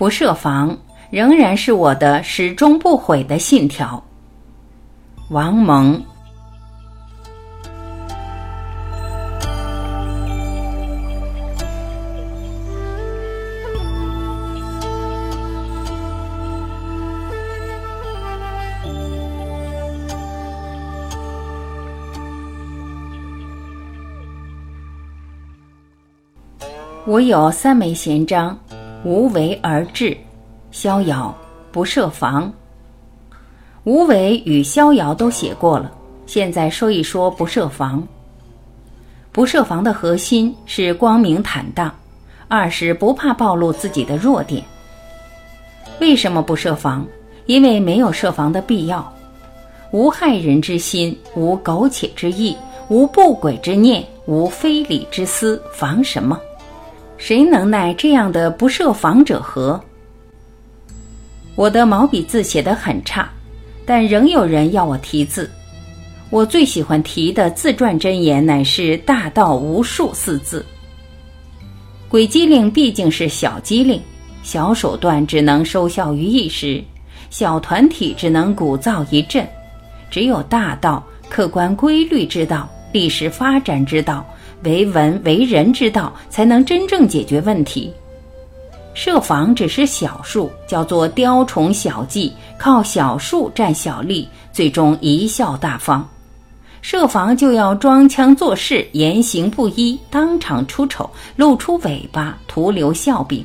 不设防仍然是我的始终不悔的信条。王蒙。我有三枚闲章，无为而治，逍遥不设防。无为与逍遥都写过了，现在说一说不设防。不设防的核心是光明坦荡，二是不怕暴露自己的弱点。为什么不设防？因为没有设防的必要。无害人之心，无苟且之意，无不轨之念，无非礼之思，防什么？谁能耐这样的不设防者何？我的毛笔字写得很差，但仍有人要我题字。我最喜欢题的自传箴言乃是“大道无数”四字。鬼机灵毕竟是小机灵，小手段只能收效于一时，小团体只能鼓噪一阵。只有大道、客观规律之道、历史发展之道。为文为人之道，才能真正解决问题。设防只是小数，叫做雕虫小技，靠小数占小利，最终贻笑大方。设防就要装腔作势，言行不一，当场出丑，露出尾巴，徒留笑柄。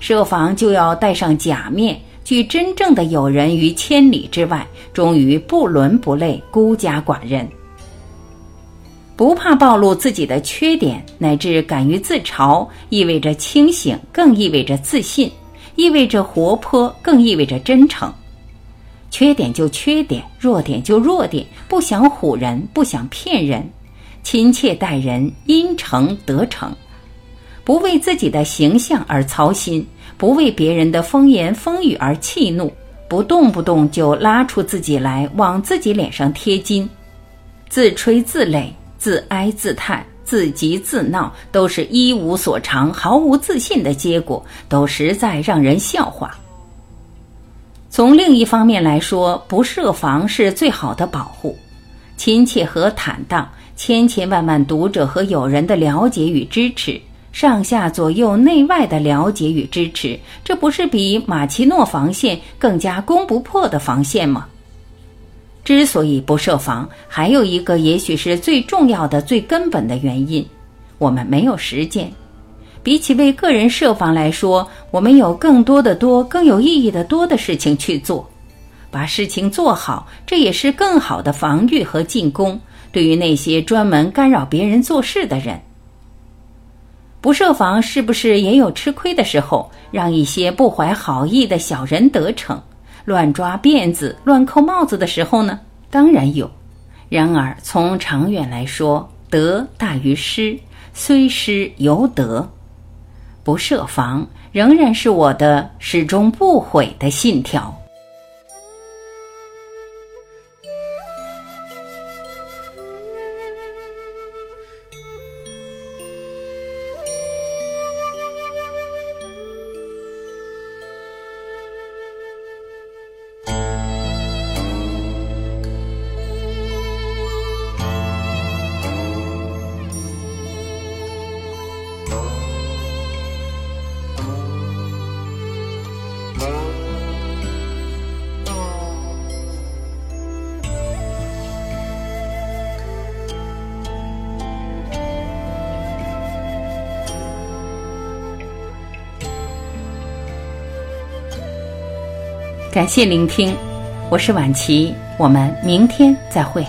设防就要戴上假面，拒真正的友人于千里之外，终于不伦不类，孤家寡人。不怕暴露自己的缺点，乃至敢于自嘲，意味着清醒，更意味着自信，意味着活泼，更意味着真诚。缺点就缺点，弱点就弱点，不想唬人，不想骗人，亲切待人，因诚得诚，不为自己的形象而操心，不为别人的风言风语而气怒，不动不动就拉出自己来往自己脸上贴金，自吹自擂。自哀自叹、自急自闹，都是一无所长、毫无自信的结果，都实在让人笑话。从另一方面来说，不设防是最好的保护，亲切和坦荡，千千万万读者和友人的了解与支持，上下左右内外的了解与支持，这不是比马奇诺防线更加攻不破的防线吗？之所以不设防，还有一个也许是最重要的、最根本的原因：我们没有实践。比起为个人设防来说，我们有更多的多、更有意义的多的事情去做。把事情做好，这也是更好的防御和进攻。对于那些专门干扰别人做事的人，不设防是不是也有吃亏的时候？让一些不怀好意的小人得逞？乱抓辫子、乱扣帽子的时候呢，当然有。然而从长远来说，得大于失，虽失犹得。不设防，仍然是我的始终不悔的信条。感谢聆听，我是晚琪，我们明天再会。